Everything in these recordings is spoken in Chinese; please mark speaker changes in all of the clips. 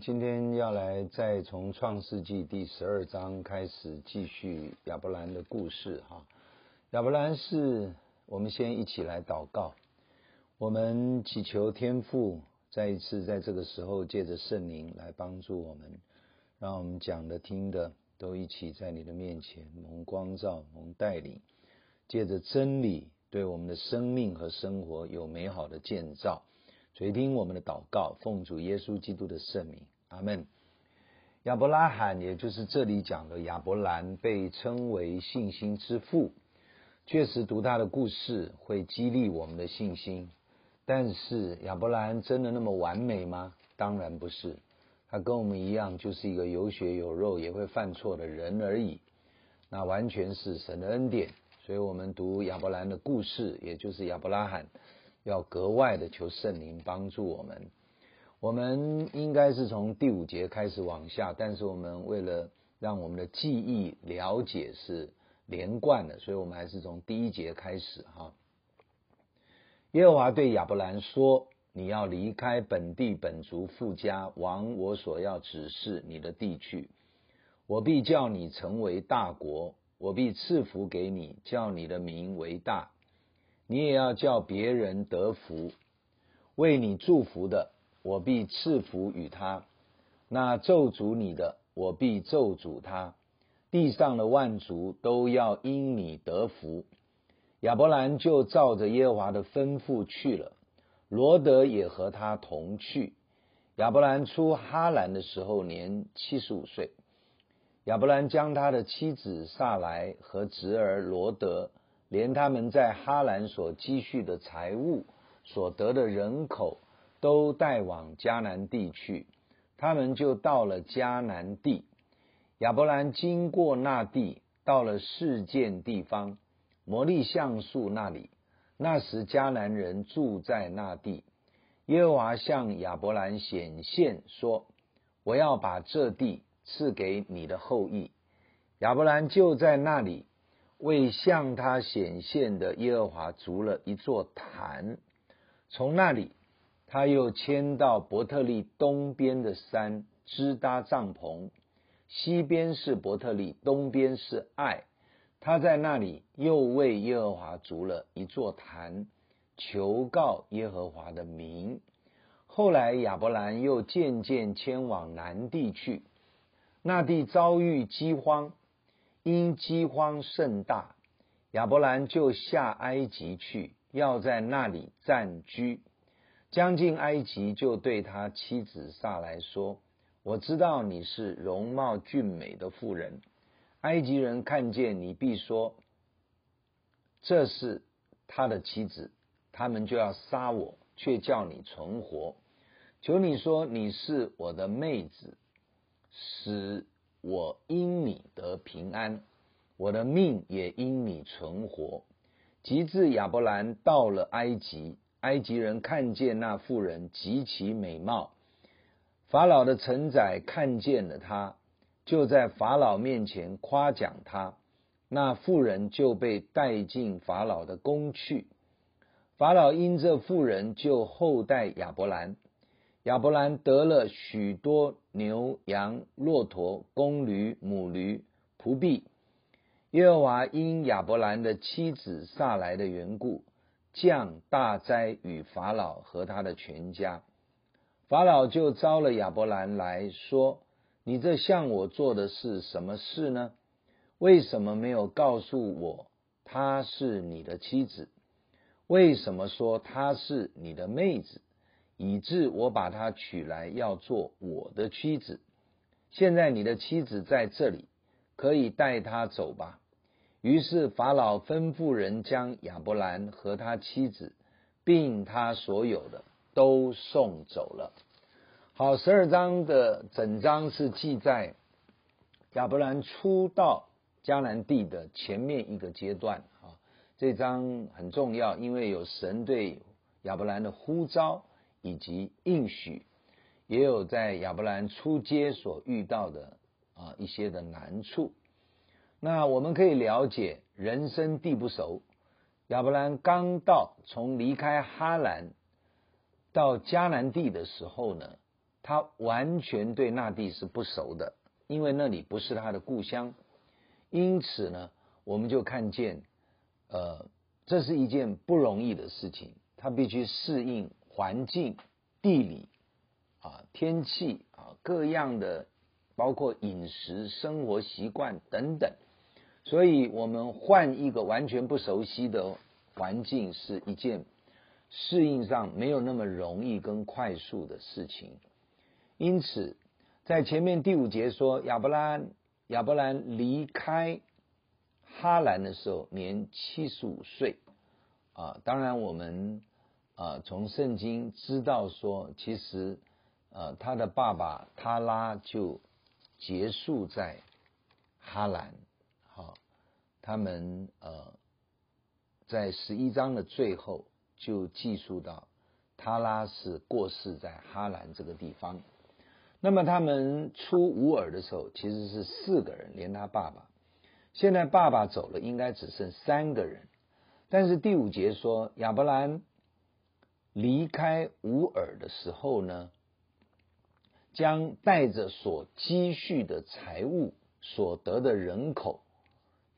Speaker 1: 今天要来再从创世纪第十二章开始继续亚伯兰的故事哈。亚伯兰是我们先一起来祷告，我们祈求天父再一次在这个时候借着圣灵来帮助我们，让我们讲的听的都一起在你的面前蒙光照、蒙带领，借着真理对我们的生命和生活有美好的建造。垂听我们的祷告，奉主耶稣基督的圣名，阿门。亚伯拉罕，也就是这里讲的亚伯兰，被称为信心之父。确实，读他的故事会激励我们的信心。但是，亚伯兰真的那么完美吗？当然不是。他跟我们一样，就是一个有血有肉也会犯错的人而已。那完全是神的恩典。所以我们读亚伯兰的故事，也就是亚伯拉罕。要格外的求圣灵帮助我们。我们应该是从第五节开始往下，但是我们为了让我们的记忆了解是连贯的，所以我们还是从第一节开始哈。耶和华对亚伯兰说：“你要离开本地本族父家，往我所要指示你的地去。我必叫你成为大国，我必赐福给你，叫你的名为大。”你也要叫别人得福，为你祝福的，我必赐福与他；那咒诅你的，我必咒诅他。地上的万族都要因你得福。亚伯兰就照着耶和华的吩咐去了，罗得也和他同去。亚伯兰出哈兰的时候年七十五岁。亚伯兰将他的妻子撒莱和侄儿罗得。连他们在哈兰所积蓄的财物、所得的人口，都带往迦南地去。他们就到了迦南地。亚伯兰经过那地，到了事件地方，摩利橡树那里。那时迦南人住在那地。耶和华向亚伯兰显现说：“我要把这地赐给你的后裔。”亚伯兰就在那里。为向他显现的耶和华筑了一座坛，从那里，他又迁到伯特利东边的山支搭帐篷，西边是伯特利，东边是爱。他在那里又为耶和华筑了一座坛，求告耶和华的名。后来亚伯兰又渐渐迁往南地去，那地遭遇饥荒。因饥荒甚大，亚伯兰就下埃及去，要在那里暂居。将近埃及，就对他妻子撒来说：“我知道你是容貌俊美的妇人，埃及人看见你，必说这是他的妻子，他们就要杀我，却叫你存活。求你说你是我的妹子，使。”我因你得平安，我的命也因你存活。及至亚伯兰到了埃及，埃及人看见那妇人极其美貌，法老的臣宰看见了他，就在法老面前夸奖他。那妇人就被带进法老的宫去。法老因这妇人就厚待亚伯兰。亚伯兰得了许多牛羊、骆驼、公驴、母驴、仆婢。耶和华因亚伯兰的妻子撒来的缘故，降大灾与法老和他的全家。法老就招了亚伯兰来说：“你这向我做的是什么事呢？为什么没有告诉我她是你的妻子？为什么说她是你的妹子？”以致我把她娶来，要做我的妻子。现在你的妻子在这里，可以带她走吧。于是法老吩咐人将亚伯兰和他妻子，并他所有的都送走了。好，十二章的整章是记载亚伯兰初到迦南地的前面一个阶段啊。这章很重要，因为有神对亚伯兰的呼召。以及应许，也有在亚伯兰出街所遇到的啊一些的难处。那我们可以了解，人生地不熟，亚伯兰刚到，从离开哈兰到迦南地的时候呢，他完全对那地是不熟的，因为那里不是他的故乡。因此呢，我们就看见，呃，这是一件不容易的事情，他必须适应环境、地理啊、天气啊各样的，包括饮食、生活习惯等等。所以，我们换一个完全不熟悉的环境，是一件适应上没有那么容易跟快速的事情。因此，在前面第五节说，亚伯拉亚伯兰离开哈兰的时候，年七十五岁。啊，当然我们啊从圣经知道说，其实呃他的爸爸他拉就结束在哈兰。好，他们呃在十一章的最后就记述到，他拉是过世在哈兰这个地方。那么他们出乌尔的时候，其实是四个人，连他爸爸。现在爸爸走了，应该只剩三个人。但是第五节说，亚伯兰离开乌尔的时候呢，将带着所积蓄的财物、所得的人口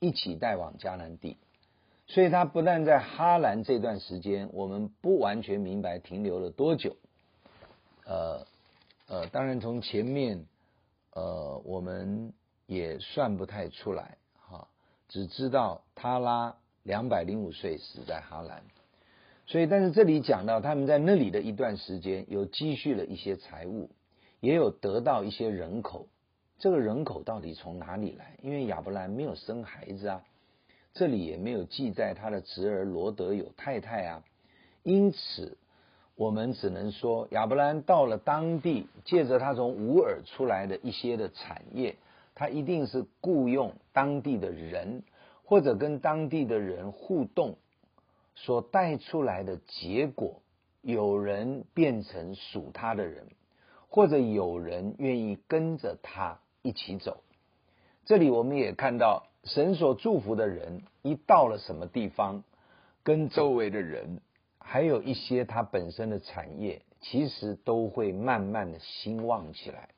Speaker 1: 一起带往迦南地。所以他不但在哈兰这段时间，我们不完全明白停留了多久，呃。呃，当然从前面，呃，我们也算不太出来哈，只知道他拉两百零五岁死在哈兰，所以但是这里讲到他们在那里的一段时间，有积蓄了一些财物，也有得到一些人口，这个人口到底从哪里来？因为亚伯兰没有生孩子啊，这里也没有记载他的侄儿罗德有太太啊，因此。我们只能说，亚伯兰到了当地，借着他从乌尔出来的一些的产业，他一定是雇佣当地的人，或者跟当地的人互动，所带出来的结果，有人变成属他的人，或者有人愿意跟着他一起走。这里我们也看到，神所祝福的人，一到了什么地方，跟周围的人。还有一些他本身的产业，其实都会慢慢的兴旺起来。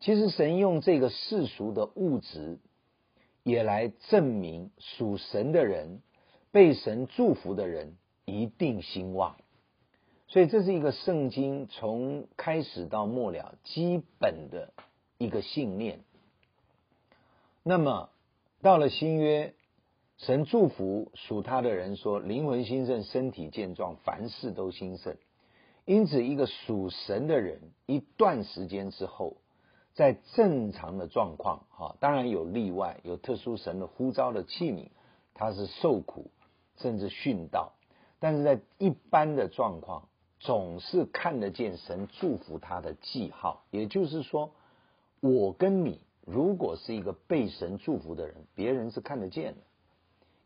Speaker 1: 其实神用这个世俗的物质，也来证明属神的人、被神祝福的人一定兴旺。所以这是一个圣经从开始到末了基本的一个信念。那么到了新约。神祝福属他的人说：“灵魂兴盛，身体健壮，凡事都兴盛。”因此，一个属神的人，一段时间之后，在正常的状况，哈，当然有例外，有特殊神的呼召的器皿，他是受苦甚至殉道，但是在一般的状况，总是看得见神祝福他的记号。也就是说，我跟你如果是一个被神祝福的人，别人是看得见的。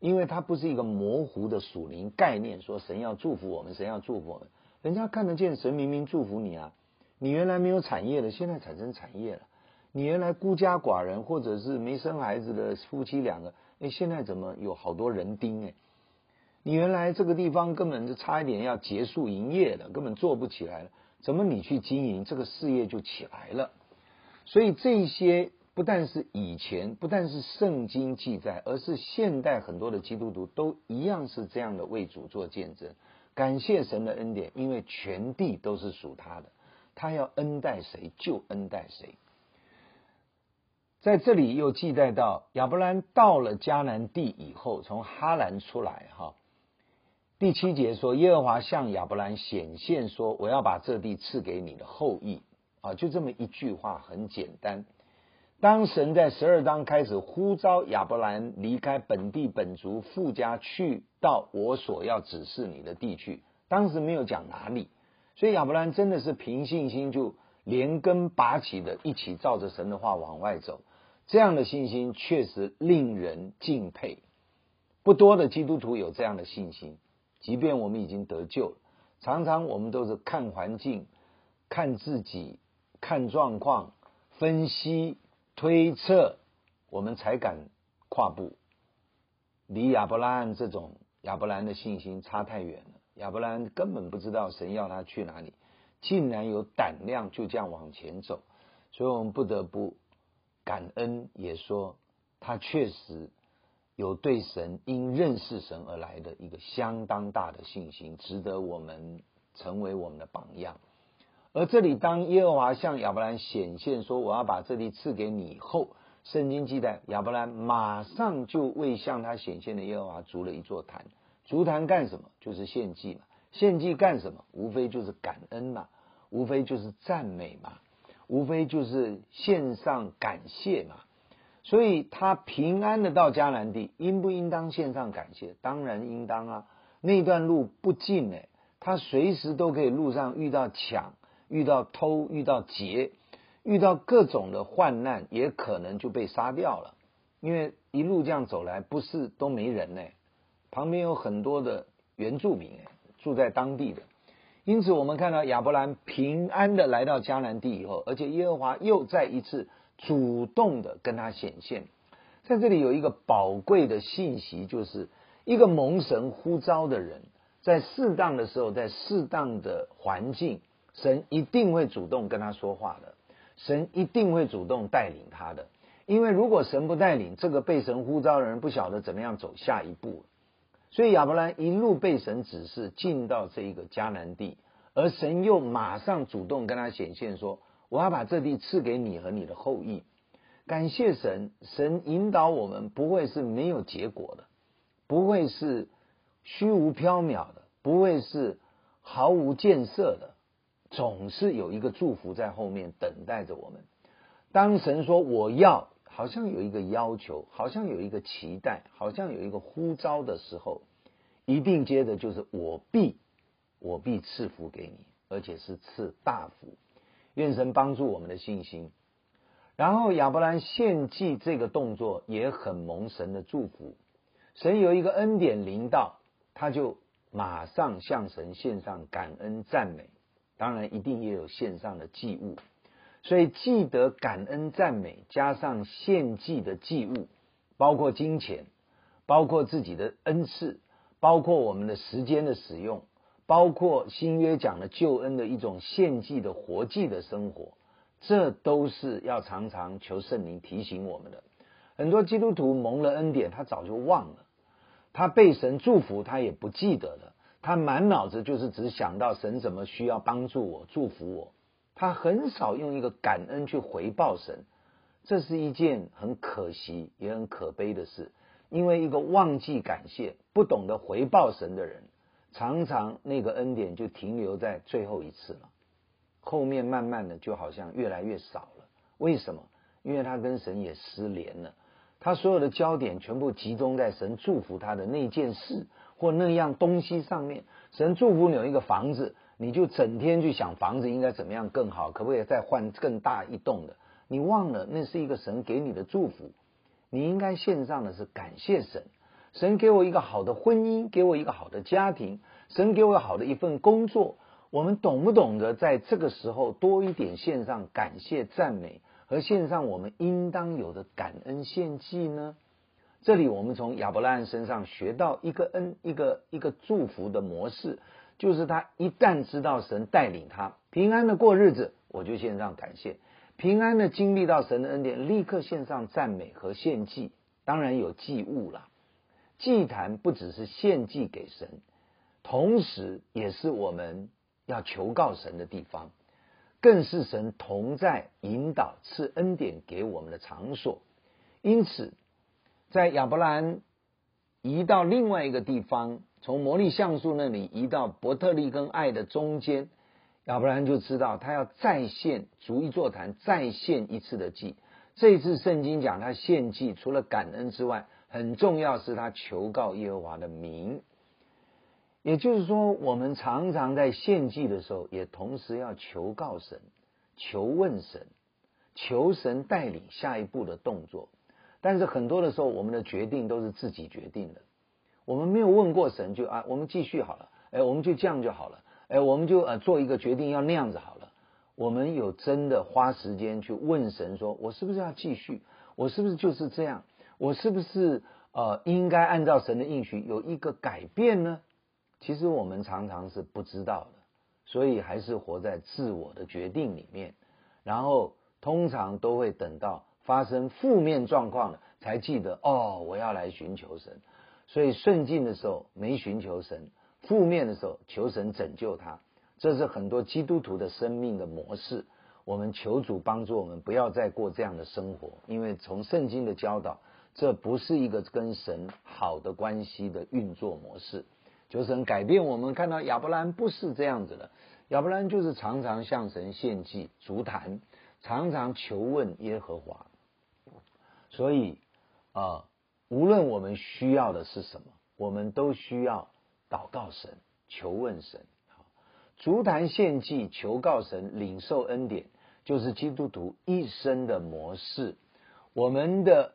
Speaker 1: 因为它不是一个模糊的属灵概念，说神要祝福我们，神要祝福我们，人家看得见神明明祝福你啊！你原来没有产业的，现在产生产业了；你原来孤家寡人或者是没生孩子的夫妻两个，哎，现在怎么有好多人丁哎？你原来这个地方根本就差一点要结束营业了，根本做不起来了，怎么你去经营这个事业就起来了？所以这些。不但是以前，不但是圣经记载，而是现代很多的基督徒都一样是这样的为主做见证。感谢神的恩典，因为全地都是属他的，他要恩待谁就恩待谁。在这里又记载到亚伯兰到了迦南地以后，从哈兰出来哈。第七节说，耶和华向亚伯兰显现说：“我要把这地赐给你的后裔。”啊，就这么一句话，很简单。当神在十二章开始呼召亚伯兰离开本地本族父家，去到我所要指示你的地区，当时没有讲哪里，所以亚伯兰真的是凭信心就连根拔起的，一起照着神的话往外走。这样的信心确实令人敬佩，不多的基督徒有这样的信心。即便我们已经得救，常常我们都是看环境、看自己、看状况、分析。推测，我们才敢跨步，离亚伯拉罕这种亚伯兰的信心差太远了。亚伯兰根本不知道神要他去哪里，竟然有胆量就这样往前走，所以我们不得不感恩，也说他确实有对神因认识神而来的一个相当大的信心，值得我们成为我们的榜样。而这里，当耶和华向亚伯兰显现说：“我要把这地赐给你。”后，圣经记载，亚伯兰马上就为向他显现的耶和华筑了一座坛。筑坛干什么？就是献祭嘛。献祭干什么？无非就是感恩嘛，无非就是赞美嘛，无非就是献上感谢嘛。所以他平安的到迦南地，应不应当献上感谢？当然应当啊。那段路不近哎，他随时都可以路上遇到抢。遇到偷，遇到劫，遇到各种的患难，也可能就被杀掉了。因为一路这样走来，不是都没人呢，旁边有很多的原住民哎，住在当地的。因此，我们看到亚伯兰平安的来到迦南地以后，而且耶和华又再一次主动的跟他显现。在这里有一个宝贵的信息，就是一个蒙神呼召的人，在适当的时候，在适当的环境。神一定会主动跟他说话的，神一定会主动带领他的，因为如果神不带领，这个被神呼召的人不晓得怎么样走下一步。所以亚伯兰一路被神指示进到这一个迦南地，而神又马上主动跟他显现说：“我要把这地赐给你和你的后裔。”感谢神，神引导我们不会是没有结果的，不会是虚无缥缈的，不会是毫无建设的。总是有一个祝福在后面等待着我们。当神说我要，好像有一个要求，好像有一个期待，好像有一个呼召的时候，一定接着就是我必，我必赐福给你，而且是赐大福。愿神帮助我们的信心。然后亚伯兰献祭这个动作也很蒙神的祝福，神有一个恩典临到，他就马上向神献上感恩赞美。当然，一定也有献上的祭物，所以记得感恩赞美，加上献祭的祭物，包括金钱，包括自己的恩赐，包括我们的时间的使用，包括新约讲的救恩的一种献祭的活祭的生活，这都是要常常求圣灵提醒我们的。很多基督徒蒙了恩典，他早就忘了，他被神祝福，他也不记得了。他满脑子就是只想到神怎么需要帮助我、祝福我，他很少用一个感恩去回报神，这是一件很可惜也很可悲的事。因为一个忘记感谢、不懂得回报神的人，常常那个恩典就停留在最后一次了，后面慢慢的就好像越来越少了。为什么？因为他跟神也失联了，他所有的焦点全部集中在神祝福他的那件事。或那样东西上面，神祝福你有一个房子，你就整天去想房子应该怎么样更好，可不可以再换更大一栋的？你忘了那是一个神给你的祝福，你应该献上的是感谢神。神给我一个好的婚姻，给我一个好的家庭，神给我好的一份工作。我们懂不懂得在这个时候多一点献上感谢赞美，和献上我们应当有的感恩献祭呢？这里我们从亚伯拉罕身上学到一个恩，一个一个祝福的模式，就是他一旦知道神带领他平安的过日子，我就献上感谢；平安的经历到神的恩典，立刻献上赞美和献祭。当然有祭物了，祭坛不只是献祭给神，同时也是我们要求告神的地方，更是神同在引导赐恩典给我们的场所。因此。在亚伯兰移到另外一个地方，从摩利橡树那里移到伯特利跟爱的中间，亚伯兰就知道他要再献逐一座坛，再献一次的祭。这一次圣经讲他献祭，除了感恩之外，很重要是他求告耶和华的名。也就是说，我们常常在献祭的时候，也同时要求告神、求问神、求神带领下一步的动作。但是很多的时候，我们的决定都是自己决定的，我们没有问过神，就啊，我们继续好了，哎，我们就这样就好了，哎，我们就呃做一个决定，要那样子好了。我们有真的花时间去问神，说我是不是要继续？我是不是就是这样？我是不是呃应该按照神的应许有一个改变呢？其实我们常常是不知道的，所以还是活在自我的决定里面，然后通常都会等到发生负面状况了，才记得哦，我要来寻求神。所以顺境的时候没寻求神，负面的时候求神拯救他，这是很多基督徒的生命的模式。我们求主帮助我们，不要再过这样的生活，因为从圣经的教导，这不是一个跟神好的关系的运作模式。求神改变我们，看到亚伯兰不是这样子的，亚伯兰就是常常向神献祭、足坛，常常求问耶和华。所以啊。无论我们需要的是什么，我们都需要祷告神、求问神。好，筑坛献祭、求告神、领受恩典，就是基督徒一生的模式。我们的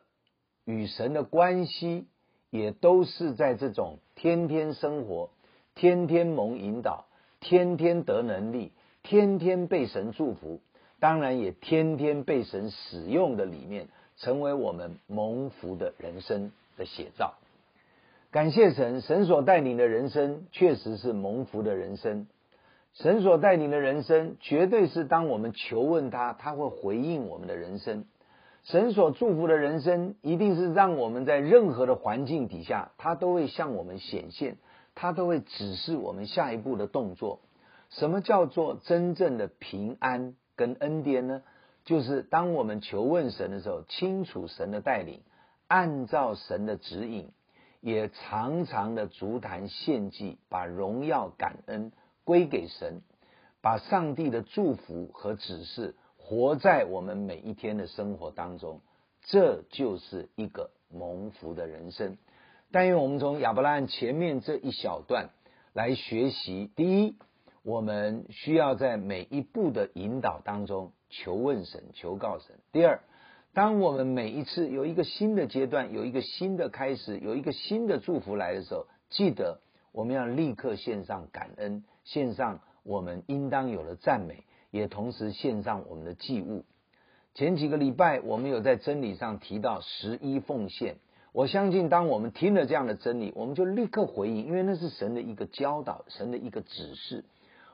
Speaker 1: 与神的关系，也都是在这种天天生活、天天蒙引导、天天得能力、天天被神祝福，当然也天天被神使用的里面。成为我们蒙福的人生的写照。感谢神，神所带领的人生确实是蒙福的人生。神所带领的人生，绝对是当我们求问他，他会回应我们的人生。神所祝福的人生，一定是让我们在任何的环境底下，他都会向我们显现，他都会指示我们下一步的动作。什么叫做真正的平安跟恩典呢？就是当我们求问神的时候，清楚神的带领，按照神的指引，也常常的足坛献祭，把荣耀感恩归给神，把上帝的祝福和指示活在我们每一天的生活当中，这就是一个蒙福的人生。但愿我们从亚伯拉罕前面这一小段来学习：第一，我们需要在每一步的引导当中。求问神，求告神。第二，当我们每一次有一个新的阶段，有一个新的开始，有一个新的祝福来的时候，记得我们要立刻献上感恩，献上我们应当有的赞美，也同时献上我们的祭物。前几个礼拜我们有在真理上提到十一奉献，我相信当我们听了这样的真理，我们就立刻回应，因为那是神的一个教导，神的一个指示。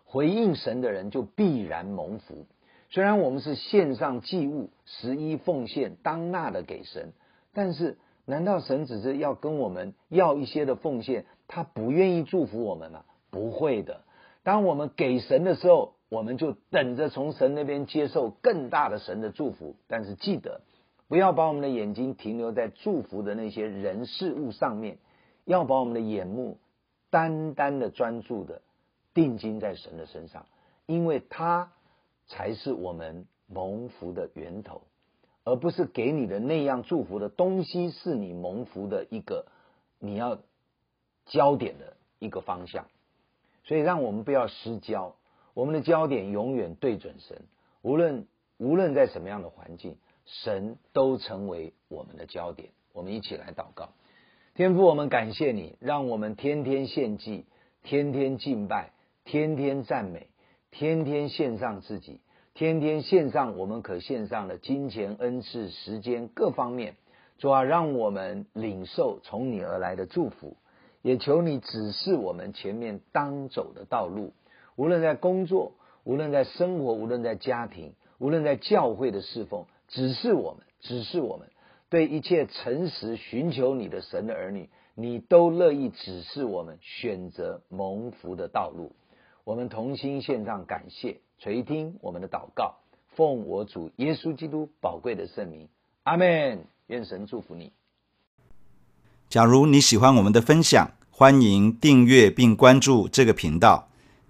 Speaker 1: 回应神的人就必然蒙福。虽然我们是献上祭物、十一奉献当纳的给神，但是难道神只是要跟我们要一些的奉献，他不愿意祝福我们吗？不会的。当我们给神的时候，我们就等着从神那边接受更大的神的祝福。但是记得，不要把我们的眼睛停留在祝福的那些人事物上面，要把我们的眼目单单的专注的定睛在神的身上，因为他。才是我们蒙福的源头，而不是给你的那样祝福的东西是你蒙福的一个你要焦点的一个方向。所以，让我们不要失焦，我们的焦点永远对准神。无论无论在什么样的环境，神都成为我们的焦点。我们一起来祷告，天父，我们感谢你，让我们天天献祭，天天敬拜，天天赞美。天天献上自己，天天献上我们可献上的金钱、恩赐、时间各方面，主啊，让我们领受从你而来的祝福，也求你指示我们前面当走的道路。无论在工作，无论在生活，无论在家庭，无论在教会的侍奉，指示我们，指示我们，对一切诚实寻求你的神的儿女，你都乐意指示我们选择蒙福的道路。我们同心献上感谢，垂听我们的祷告，奉我主耶稣基督宝贵的圣名，阿门。愿神祝福你。
Speaker 2: 假如你喜欢我们的分享，欢迎订阅并关注这个频道。